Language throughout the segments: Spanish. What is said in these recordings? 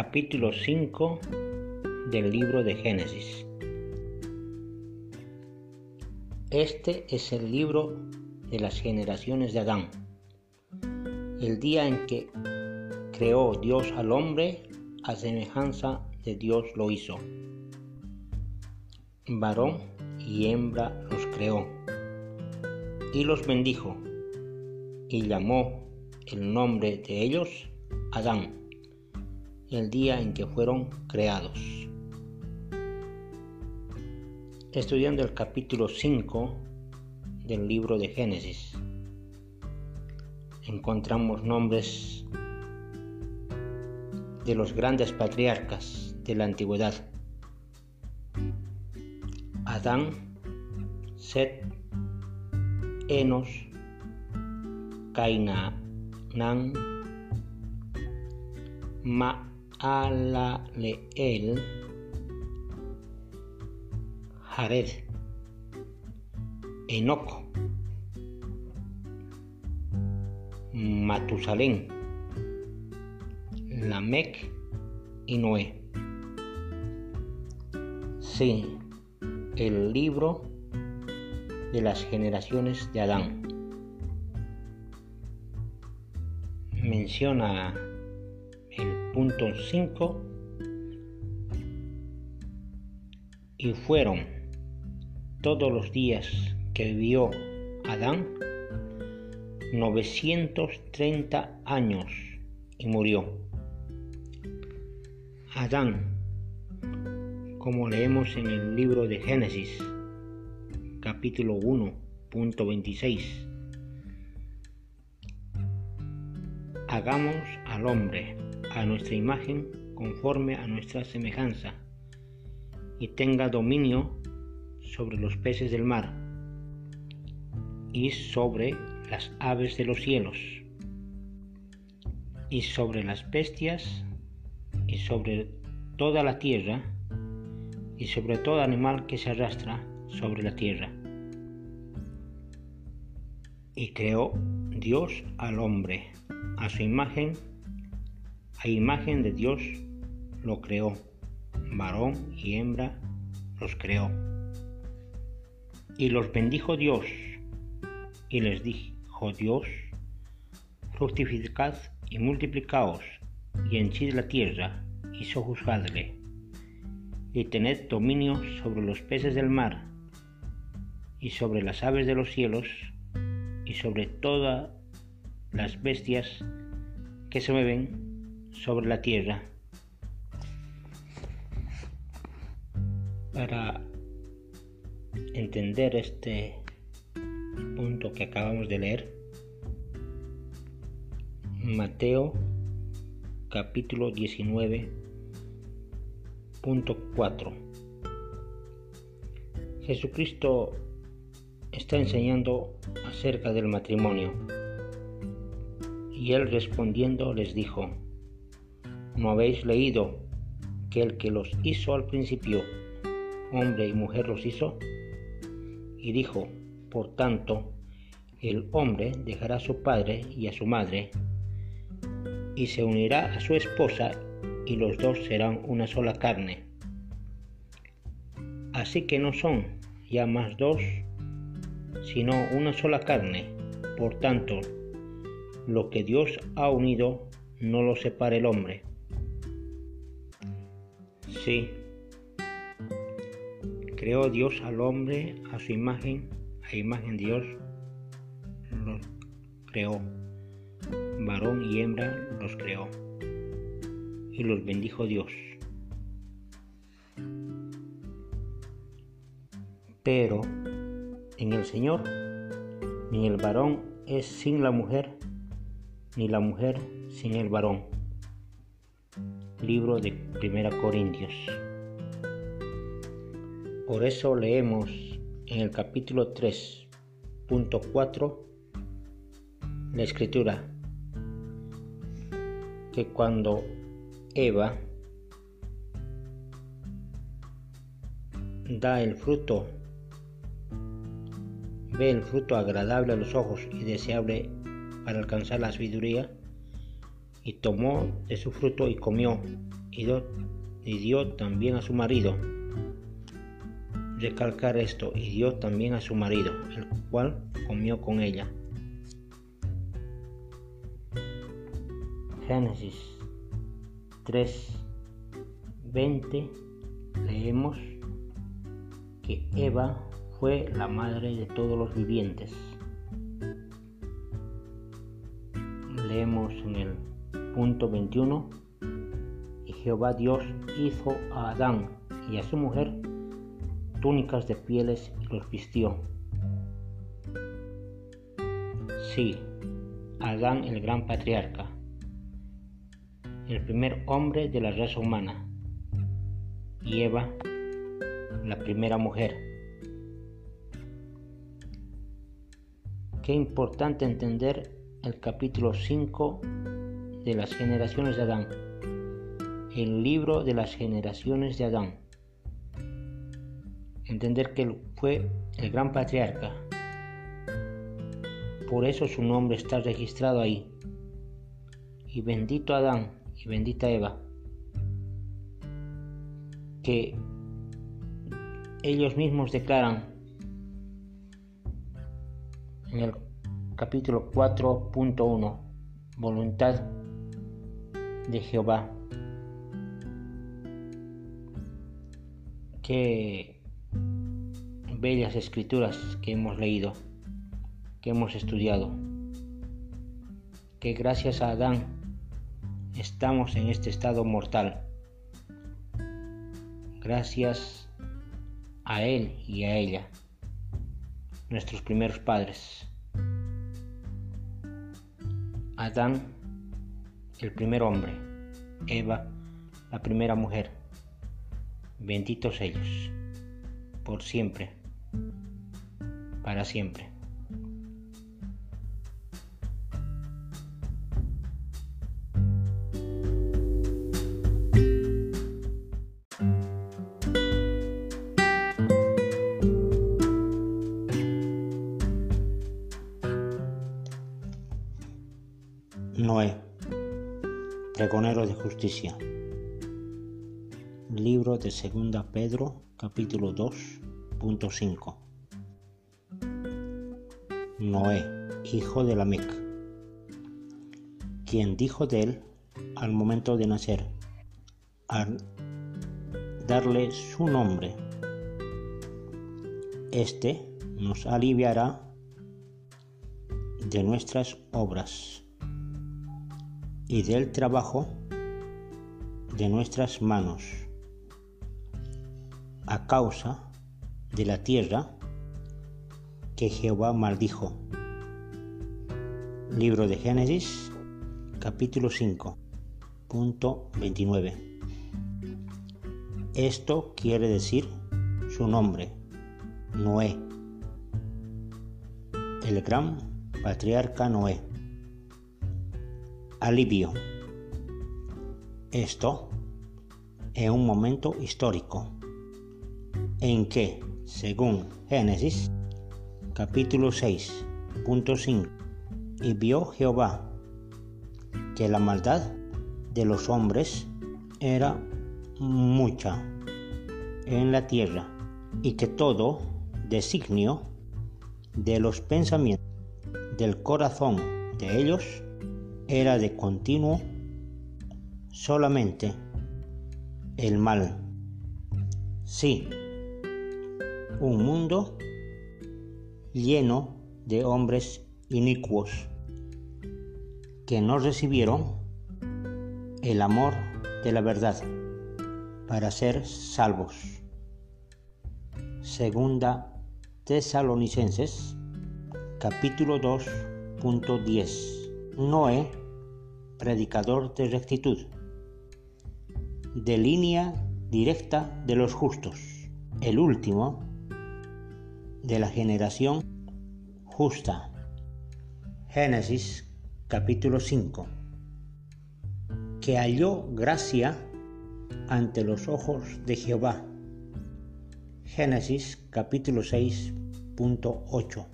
Capítulo 5 del libro de Génesis. Este es el libro de las generaciones de Adán. El día en que creó Dios al hombre, a semejanza de Dios lo hizo. Varón y hembra los creó. Y los bendijo. Y llamó el nombre de ellos Adán, el día en que fueron creados. Estudiando el capítulo 5 del libro de Génesis, encontramos nombres de los grandes patriarcas de la antigüedad. Adán, Set, Enos, Cainán, Maalaleel, Jared, Enoco, Matusalén, Lamec y Noé. Sí, el libro de las generaciones de Adán. Menciona punto 5 y fueron todos los días que vivió Adán 930 años y murió. Adán, como leemos en el libro de Génesis, capítulo 1.26. Hagamos al hombre a nuestra imagen conforme a nuestra semejanza y tenga dominio sobre los peces del mar y sobre las aves de los cielos y sobre las bestias y sobre toda la tierra y sobre todo animal que se arrastra sobre la tierra. Y creó Dios al hombre, a su imagen, a imagen de Dios lo creó, varón y hembra los creó. Y los bendijo Dios, y les dijo Dios, fructificad y multiplicaos y henchid la tierra y sojuzgadle, y tened dominio sobre los peces del mar, y sobre las aves de los cielos, y sobre todas las bestias que se mueven sobre la tierra. Para entender este punto que acabamos de leer, Mateo capítulo 19, punto 4. Jesucristo está enseñando acerca del matrimonio y él respondiendo les dijo, ¿no habéis leído que el que los hizo al principio, hombre y mujer los hizo? Y dijo, por tanto, el hombre dejará a su padre y a su madre y se unirá a su esposa y los dos serán una sola carne. Así que no son ya más dos, sino una sola carne. Por tanto, lo que Dios ha unido no lo separa el hombre. Sí, creó Dios al hombre a su imagen, a imagen de Dios lo creó varón y hembra los creó y los bendijo Dios. Pero en el Señor ni el varón es sin la mujer, ni la mujer sin el varón. Libro de Primera Corintios. Por eso leemos en el capítulo 3.4 la escritura que cuando Eva da el fruto, ve el fruto agradable a los ojos y deseable para alcanzar la sabiduría, y tomó de su fruto y comió, y dio, también a su marido. Recalcar esto, y dio también a su marido, el cual comió con ella. Génesis 3, 20 leemos que Eva fue la madre de todos los vivientes. Leemos en el punto 21 y Jehová Dios hizo a Adán y a su mujer túnicas de pieles y los vistió. Sí, Adán el gran patriarca, el primer hombre de la raza humana, y Eva la primera mujer. Qué importante entender el capítulo 5 de las generaciones de Adán, el libro de las generaciones de Adán. Entender que él fue el gran patriarca. Por eso su nombre está registrado ahí. Y bendito Adán y bendita Eva, que ellos mismos declaran en el capítulo 4.1, voluntad de Jehová. Qué bellas escrituras que hemos leído, que hemos estudiado, que gracias a Adán estamos en este estado mortal. Gracias a él y a ella, nuestros primeros padres. Adán, el primer hombre, Eva, la primera mujer. Benditos ellos, por siempre, para siempre. Noé, pregonero de justicia. Libro de Segunda Pedro, capítulo 2.5. Noé, hijo de Lamec, quien dijo de él al momento de nacer, al darle su nombre, este nos aliviará de nuestras obras y del trabajo de nuestras manos a causa de la tierra que Jehová maldijo. Libro de Génesis, capítulo 5, punto 29. Esto quiere decir su nombre, Noé, el gran patriarca Noé alivio. Esto es un momento histórico en que, según Génesis capítulo 6.5, y vio Jehová que la maldad de los hombres era mucha en la tierra y que todo designio de los pensamientos del corazón de ellos era de continuo solamente el mal. Sí, un mundo lleno de hombres inicuos que no recibieron el amor de la verdad para ser salvos. Segunda Tesalonicenses capítulo 2.10 Noé, predicador de rectitud, de línea directa de los justos, el último de la generación justa. Génesis capítulo 5, que halló gracia ante los ojos de Jehová. Génesis capítulo 6.8.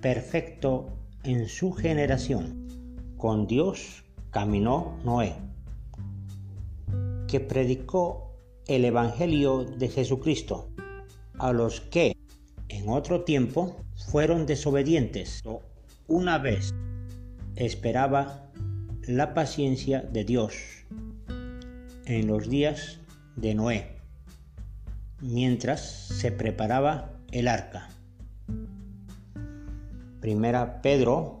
Perfecto en su generación con Dios caminó Noé. que predicó el Evangelio de Jesucristo a los que en otro tiempo fueron desobedientes. Una vez esperaba la paciencia de Dios en los días de Noé, mientras se preparaba el arca. Primera Pedro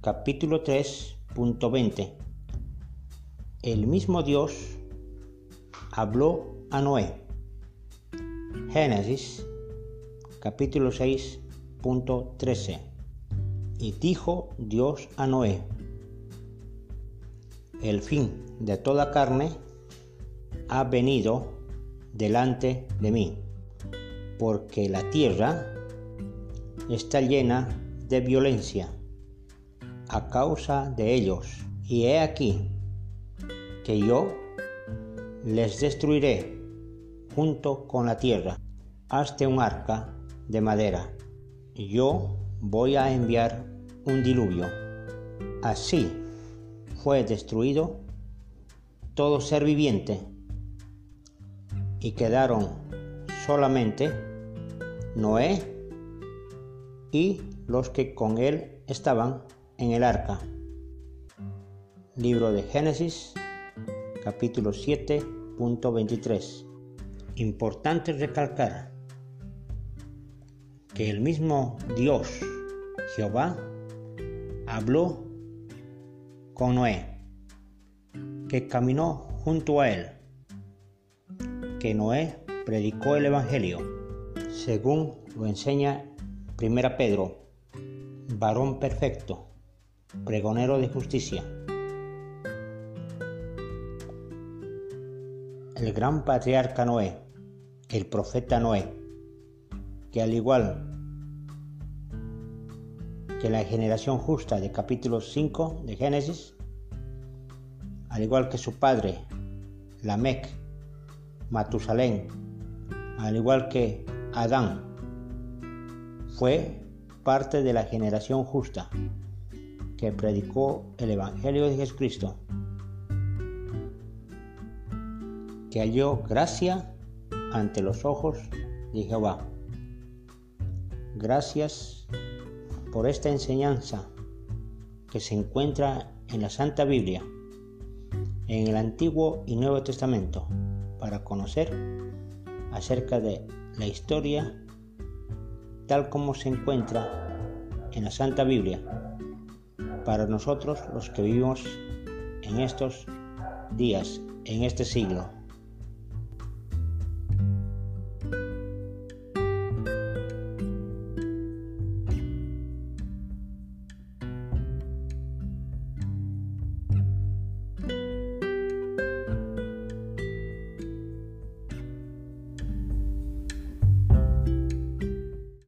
capítulo 3.20 El mismo Dios habló a Noé. Génesis capítulo 6.13 Y dijo Dios a Noé, el fin de toda carne ha venido delante de mí, porque la tierra está llena de violencia a causa de ellos, y he aquí que yo les destruiré junto con la tierra. Hazte un arca de madera. Yo voy a enviar un diluvio. Así fue destruido todo ser viviente y quedaron solamente Noé y los que con él estaban en el arca. Libro de Génesis, capítulo 7.23. Importante recalcar que el mismo Dios, Jehová, habló con Noé, que caminó junto a él, que Noé predicó el Evangelio, según lo enseña 1 Pedro, varón perfecto, pregonero de justicia. El gran patriarca Noé, el profeta Noé, que al igual que la generación justa de capítulo 5 de Génesis, al igual que su padre, Lamec, Matusalén, al igual que Adán, fue parte de la generación justa que predicó el Evangelio de Jesucristo, que halló gracia ante los ojos de Jehová. Gracias por esta enseñanza que se encuentra en la Santa Biblia, en el Antiguo y Nuevo Testamento, para conocer acerca de la historia tal como se encuentra en la Santa Biblia, para nosotros los que vivimos en estos días, en este siglo.